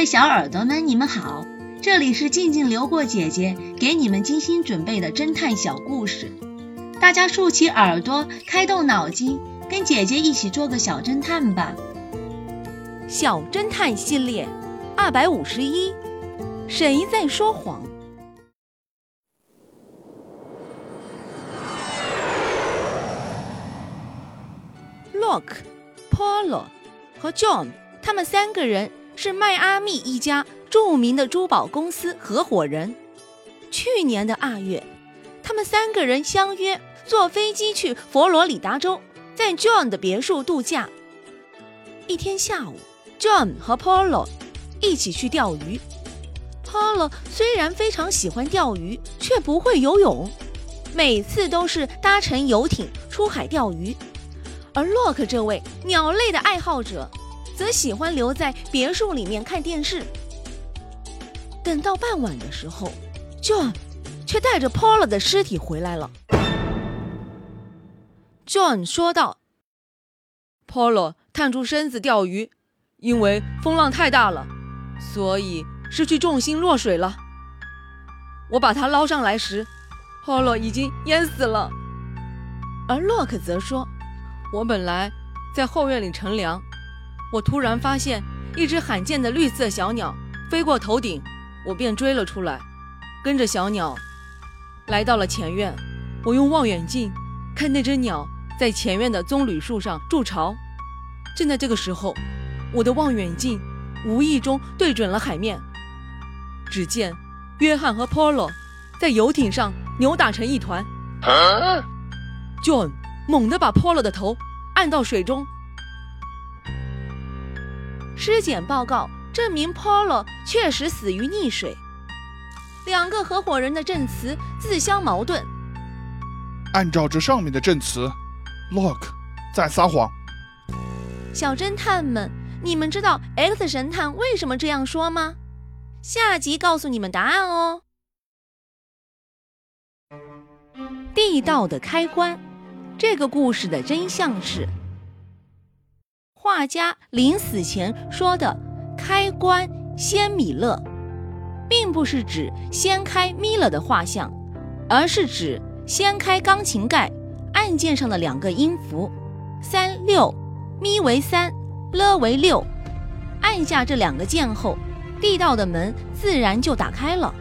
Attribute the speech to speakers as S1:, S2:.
S1: 位小耳朵们，你们好，这里是静静流过姐姐给你们精心准备的侦探小故事，大家竖起耳朵，开动脑筋，跟姐姐一起做个小侦探吧。
S2: 小侦探系列二百五十一，谁在说谎？Lock、Polo 和 John，他们三个人。是迈阿密一家著名的珠宝公司合伙人。去年的二月，他们三个人相约坐飞机去佛罗里达州，在 John 的别墅度假。一天下午，John 和 Polo 一起去钓鱼。Polo 虽然非常喜欢钓鱼，却不会游泳，每次都是搭乘游艇出海钓鱼。而洛克这位鸟类的爱好者。则喜欢留在别墅里面看电视。等到傍晚的时候，John 却带着 Paula 的尸体回来了。John 说道：“Paula 探出身子钓鱼，因为风浪太大了，所以失去重心落水了。我把他捞上来时，Paula 已经淹死了。”而 Lock 则说：“我本来在后院里乘凉。”我突然发现一只罕见的绿色小鸟飞过头顶，我便追了出来，跟着小鸟来到了前院。我用望远镜看那只鸟在前院的棕榈树上筑巢。正在这个时候，我的望远镜无意中对准了海面，只见约翰和 Polo 在游艇上扭打成一团。John 猛地把 Polo 的头按到水中。尸检报告证明，Polo 确实死于溺水。两个合伙人的证词自相矛盾。
S3: 按照这上面的证词，Lock 在撒谎。
S2: 小侦探们，你们知道 X 神探为什么这样说吗？下集告诉你们答案哦。地道的开关，这个故事的真相是。画家临死前说的“开关掀米勒”，并不是指掀开米勒的画像，而是指掀开钢琴盖，按键上的两个音符三六，咪为三，勒为六，按下这两个键后，地道的门自然就打开了。